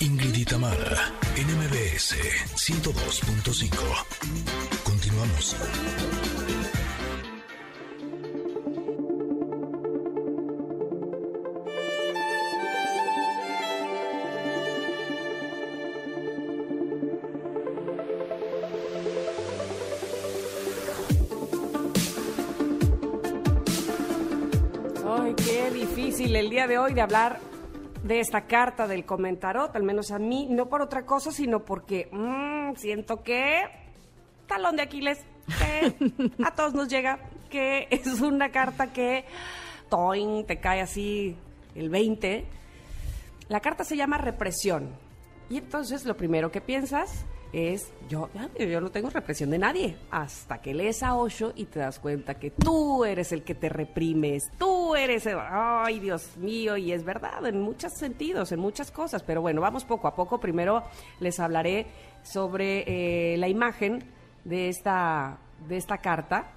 Ingrid y Tamara, NMBS 102.5. Continuamos. Ay, qué difícil el día de hoy de hablar de esta carta del comentarot, al menos a mí, no por otra cosa, sino porque mm, siento que talón de Aquiles, que a todos nos llega, que es una carta que toing, te cae así el 20. La carta se llama represión. Y entonces lo primero que piensas es, yo, yo no tengo represión de nadie, hasta que lees a Osho y te das cuenta que tú eres el que te reprimes, tú eres, el, ay Dios mío, y es verdad en muchos sentidos, en muchas cosas, pero bueno, vamos poco a poco, primero les hablaré sobre eh, la imagen de esta, de esta carta,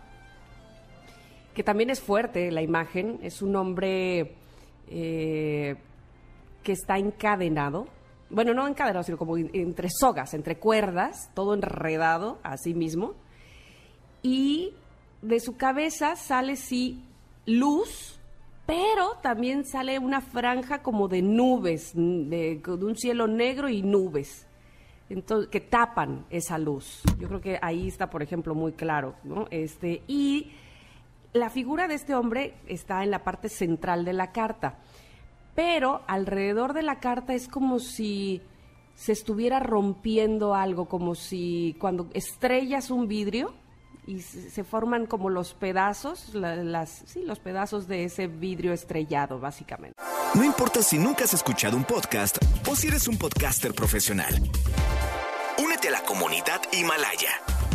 que también es fuerte la imagen, es un hombre eh, que está encadenado, bueno, no encadenado, sino como entre sogas, entre cuerdas, todo enredado a sí mismo. Y de su cabeza sale sí luz, pero también sale una franja como de nubes, de, de un cielo negro y nubes. Entonces, que tapan esa luz. Yo creo que ahí está, por ejemplo, muy claro, ¿no? Este, y la figura de este hombre está en la parte central de la carta pero alrededor de la carta es como si se estuviera rompiendo algo, como si cuando estrellas un vidrio y se forman como los pedazos, las, sí, los pedazos de ese vidrio estrellado, básicamente. No importa si nunca has escuchado un podcast o si eres un podcaster profesional. Únete a la comunidad Himalaya.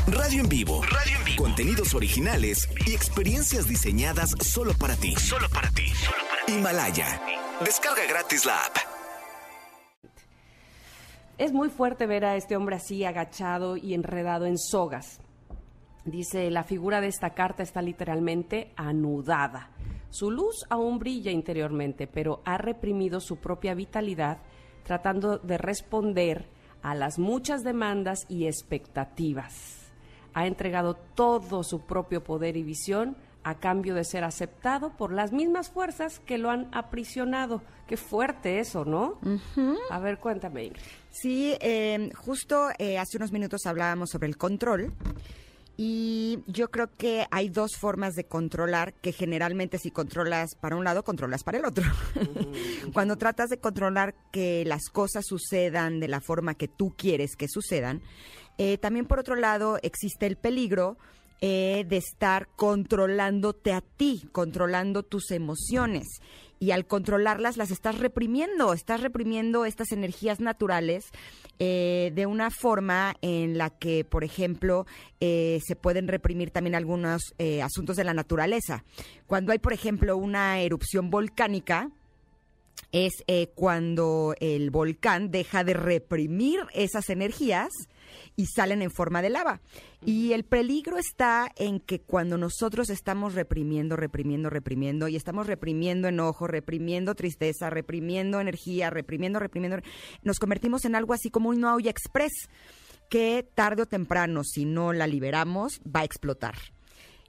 Radio en vivo. Radio en vivo. Contenidos originales y experiencias diseñadas solo para ti. Solo para ti. Solo para ti. Himalaya. Descarga gratis la app. Es muy fuerte ver a este hombre así agachado y enredado en sogas. Dice, la figura de esta carta está literalmente anudada. Su luz aún brilla interiormente, pero ha reprimido su propia vitalidad tratando de responder a las muchas demandas y expectativas. Ha entregado todo su propio poder y visión a cambio de ser aceptado por las mismas fuerzas que lo han aprisionado. Qué fuerte eso, ¿no? A ver, cuéntame. Ingrid. Sí, eh, justo eh, hace unos minutos hablábamos sobre el control. Y yo creo que hay dos formas de controlar que generalmente si controlas para un lado, controlas para el otro. Cuando tratas de controlar que las cosas sucedan de la forma que tú quieres que sucedan, eh, también por otro lado existe el peligro eh, de estar controlándote a ti, controlando tus emociones. Y al controlarlas las estás reprimiendo, estás reprimiendo estas energías naturales eh, de una forma en la que, por ejemplo, eh, se pueden reprimir también algunos asuntos de la naturaleza. Cuando hay, por ejemplo, una erupción volcánica, es eh, cuando el volcán deja de reprimir esas energías y salen en forma de lava. Y el peligro está en que cuando nosotros estamos reprimiendo, reprimiendo, reprimiendo, y estamos reprimiendo enojo, reprimiendo tristeza, reprimiendo energía, reprimiendo, reprimiendo, nos convertimos en algo así como un olla express que tarde o temprano, si no la liberamos, va a explotar.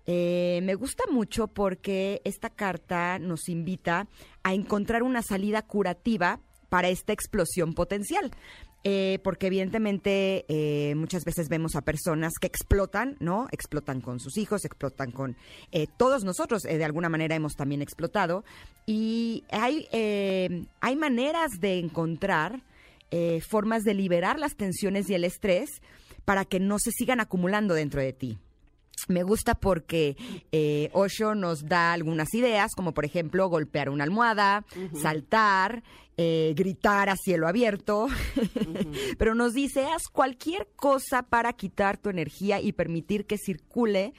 Eh, me gusta mucho porque esta carta nos invita a encontrar una salida curativa para esta explosión potencial. Eh, porque evidentemente eh, muchas veces vemos a personas que explotan, ¿no? Explotan con sus hijos, explotan con eh, todos nosotros, eh, de alguna manera hemos también explotado. Y hay, hay maneras de encontrar formas de liberar las tensiones y el estrés para que no se sigan acumulando dentro de ti. Me gusta porque eh, Osho nos da algunas ideas, como por ejemplo golpear una almohada, saltar, eh, gritar a cielo abierto, pero nos dice, haz cualquier cosa para quitar tu energía y permitir que circule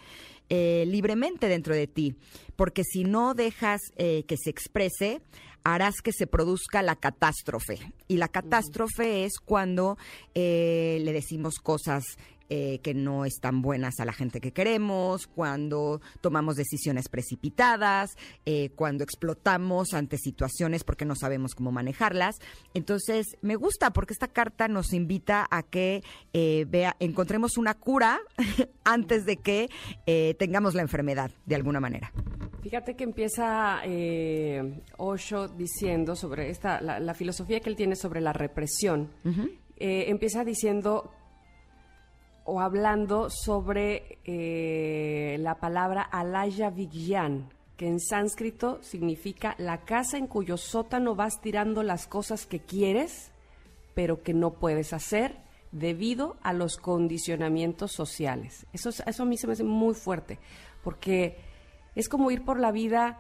eh, libremente dentro de ti, porque si no dejas eh, que se exprese, harás que se produzca la catástrofe. Y la catástrofe es cuando eh, le decimos cosas eh, que no están buenas a la gente que queremos, cuando tomamos decisiones precipitadas, eh, cuando explotamos ante situaciones porque no sabemos cómo manejarlas. Entonces, me gusta porque esta carta nos invita a que eh, vea, encontremos una cura antes de que tengamos la enfermedad, de alguna manera. Fíjate que empieza eh, Osho diciendo sobre esta, la, la filosofía que él tiene sobre la represión. Eh, empieza diciendo o hablando sobre eh, la palabra alaya vigyan, que en sánscrito significa la casa en cuyo sótano vas tirando las cosas que quieres, pero que no puedes hacer debido a los condicionamientos sociales. Eso, es- eso a mí se me hace muy fuerte, porque es como ir por la vida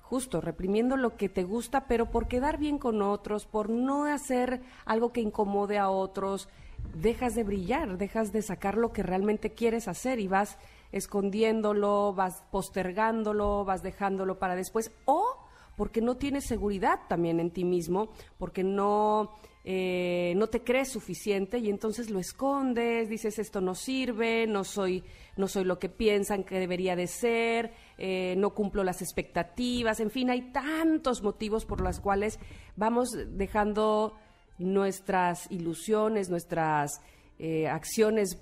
justo reprimiendo lo que te gusta, pero por quedar bien con otros, por no hacer algo que incomode a otros, dejas de brillar, dejas de sacar lo que realmente quieres hacer y vas escondiéndolo, vas postergándolo, vas dejándolo para después, o porque no tienes seguridad también en ti mismo, porque no, eh, no te crees suficiente y entonces lo escondes, dices esto no sirve, no soy, no soy lo que piensan que debería de ser, eh, no cumplo las expectativas, en fin, hay tantos motivos por los cuales vamos dejando nuestras ilusiones, nuestras eh, acciones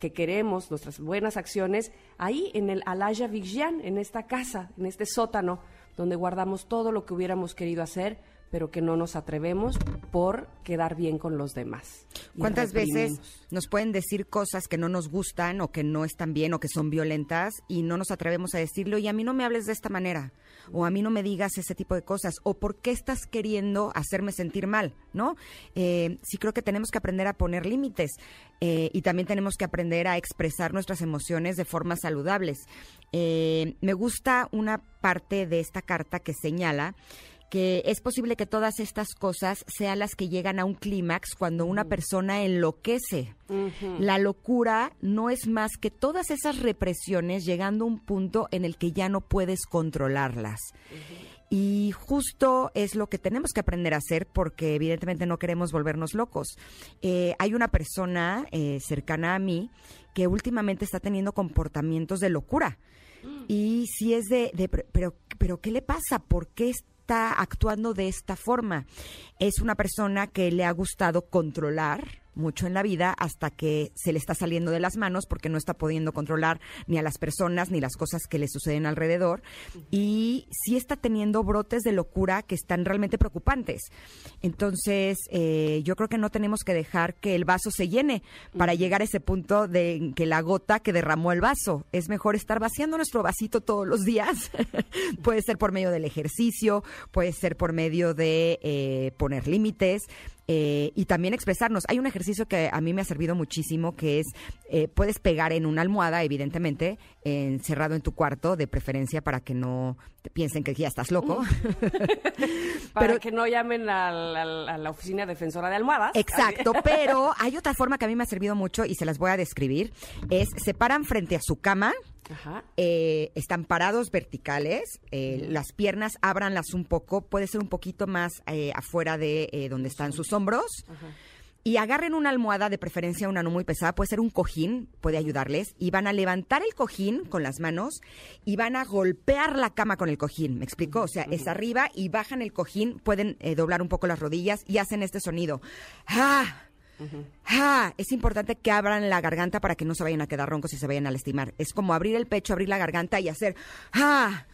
que queremos, nuestras buenas acciones, ahí en el Alaya Vigyan, en esta casa, en este sótano, donde guardamos todo lo que hubiéramos querido hacer, pero que no nos atrevemos por quedar bien con los demás. ¿Cuántas veces nos pueden decir cosas que no nos gustan o que no están bien o que son violentas y no nos atrevemos a decirlo y a mí no me hables de esta manera o a mí no me digas ese tipo de cosas o por qué estás queriendo hacerme sentir mal, ¿no? Eh, sí creo que tenemos que aprender a poner límites eh, y también tenemos que aprender a expresar nuestras emociones de formas saludables. Eh, me gusta una parte de esta carta que señala que es posible que todas estas cosas sean las que llegan a un clímax cuando una persona enloquece. La locura no es más que todas esas represiones llegando a un punto en el que ya no puedes controlarlas. Y justo es lo que tenemos que aprender a hacer porque evidentemente no queremos volvernos locos. Eh, hay una persona eh, cercana a mí que últimamente está teniendo comportamientos de locura. Y si es de, de- pero, pero ¿qué le pasa? ¿Por qué está actuando de esta forma? Es una persona que le ha gustado controlar mucho en la vida hasta que se le está saliendo de las manos porque no está pudiendo controlar ni a las personas ni las cosas que le suceden alrededor y sí está teniendo brotes de locura que están realmente preocupantes. Entonces, eh, yo creo que no tenemos que dejar que el vaso se llene para llegar a ese punto de que la gota que derramó el vaso. Es mejor estar vaciando nuestro vasito todos los días. puede ser por medio del ejercicio, puede ser por medio de eh, poner límites. Eh, y también expresarnos. Hay un ejercicio que a mí me ha servido muchísimo, que es, eh, puedes pegar en una almohada, evidentemente, encerrado en tu cuarto, de preferencia para que no te piensen que ya estás loco. Para pero- que no llamen a la, a la oficina defensora de almohadas. Exacto, pero hay otra forma que a mí me ha servido mucho y se las voy a describir. Es, se paran frente a su cama, Ajá. eh, están parados verticales, eh, las piernas ábranlas un poco, puede ser un poquito más eh, afuera de donde están sus hombros. Y agarren una almohada, de preferencia una no muy pesada, puede ser un cojín, puede ayudarles, y van a levantar el cojín con las manos y van a golpear la cama con el cojín, ¿me explico? O sea, es arriba y bajan el cojín, pueden doblar un poco las rodillas y hacen este sonido. ¡Ah! ¡Ah! Es importante que abran la garganta para que no se vayan a quedar roncos y se vayan a lastimar. Es como abrir el pecho, abrir la garganta y hacer ¡Ah!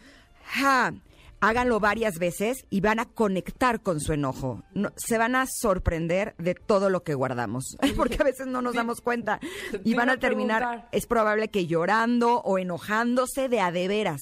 ¡Ah! Háganlo varias veces y van a conectar con su enojo. No- se van a sorprender de todo lo que guardamos, porque a veces no nos damos cuenta. Y van a terminar, es probable que llorando o enojándose de a de veras.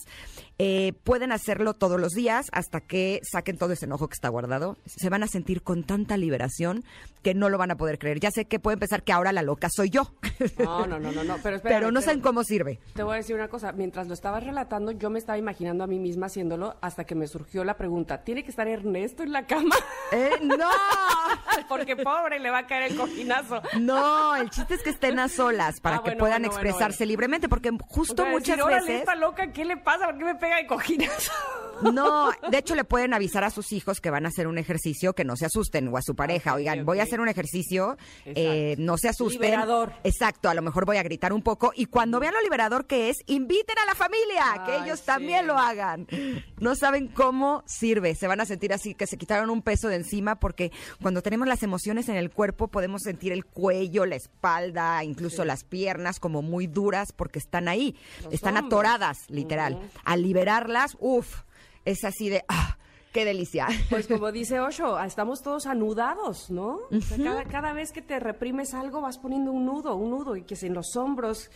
Eh, pueden hacerlo todos los días hasta que saquen todo ese enojo que está guardado. Se van a sentir con tanta liberación que no lo van a poder creer. Ya sé que pueden pensar que ahora la loca soy yo, No, no, no, no, no. Pero, espérame, pero no saben cómo sirve. Te voy a decir una cosa, mientras lo estabas relatando, yo me estaba imaginando a mí misma haciéndolo hasta que me surgió la pregunta, ¿tiene que estar Ernesto en la cama? Eh, ¡No! Porque pobre, le va a caer el cojinazo. No, el chiste es que estén a solas para Ah, que bueno, puedan bueno, expresarse bueno. libremente, porque justo O sea, muchas decir, "Órale, veces... esta loca, ¿qué le pasa? ¿Por qué me pega el cojinazo? No, de hecho le pueden avisar a sus hijos que van a hacer un ejercicio, que no se asusten, o a su pareja, oigan, voy a hacer un ejercicio, eh, no se asusten. Liberador. Exacto, a lo mejor voy a gritar un poco, y cuando vean lo liberador que es, inviten a la familia, que ellos sí. también lo hagan. No saben cómo sirve, se van a sentir así, que se quitaron un peso de encima, porque cuando tenemos las emociones en el cuerpo podemos sentir el cuello, la espalda, incluso las piernas como muy duras, porque están ahí, Los están atoradas, literal. Al liberarlas, uff, es así de, ah, qué delicia. Pues como dice Osho, estamos todos anudados, ¿no? O sea, cada, cada vez que te reprimes algo vas poniendo un nudo, un nudo, y que si en los hombros,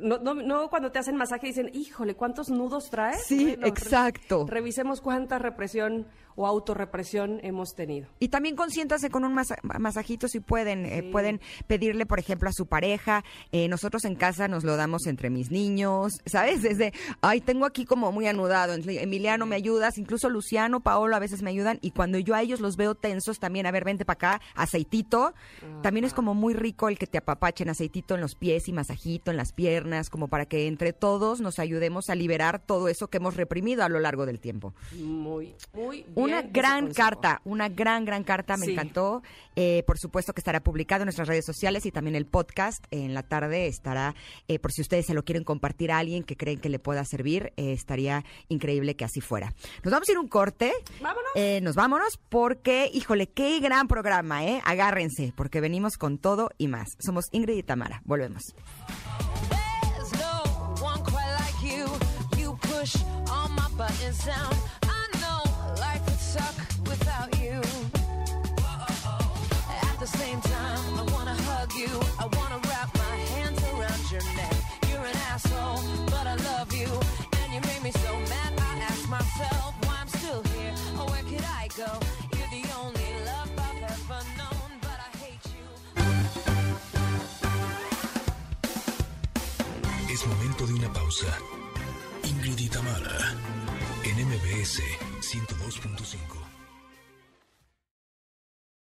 no, no, no cuando te hacen masaje dicen, híjole, ¿cuántos nudos traes? Sí, exacto. revisemos cuánta represión o autorrepresión hemos tenido. Y también consiéntase con un masa- masajito si pueden. eh, pueden pedirle, por ejemplo, a su pareja. eh, nosotros en casa nos lo damos entre mis niños, ¿sabes? Desde, ay, tengo aquí como muy anudado. Emiliano, ¿me ayudas? Incluso Luciano, Paolo a veces me ayudan. Y cuando yo a ellos los veo tensos, también, a ver, vente para acá, aceitito. También es como muy rico el que te apapachen aceitito en los pies y masajito en las piernas, como para que entre todos nos ayudemos a liberar todo eso que hemos reprimido a lo largo del tiempo. Muy, muy bien. Una gran carta, una gran, gran carta, me Sí. encantó. Eh, por supuesto que estará publicado en nuestras redes sociales y también el podcast en la tarde estará, eh, por si ustedes se lo quieren compartir a alguien que creen que le pueda servir, eh, estaría increíble que así fuera. Nos vamos a ir un corte. Vámonos. Nos vámonos porque, híjole, qué gran programa, ¿eh? Agárrense, porque venimos con todo y más. Somos Ingrid y Tamara. Volvemos. Down. I know life would suck without you. At the same time, I wanna hug you. I wanna wrap my hands around your neck. You're an asshole, but I love you. And you made me so mad, I ask myself why I'm still here. Or where could I go? You're the only love I've ever known. Es momento de una pausa. MBS 102.5.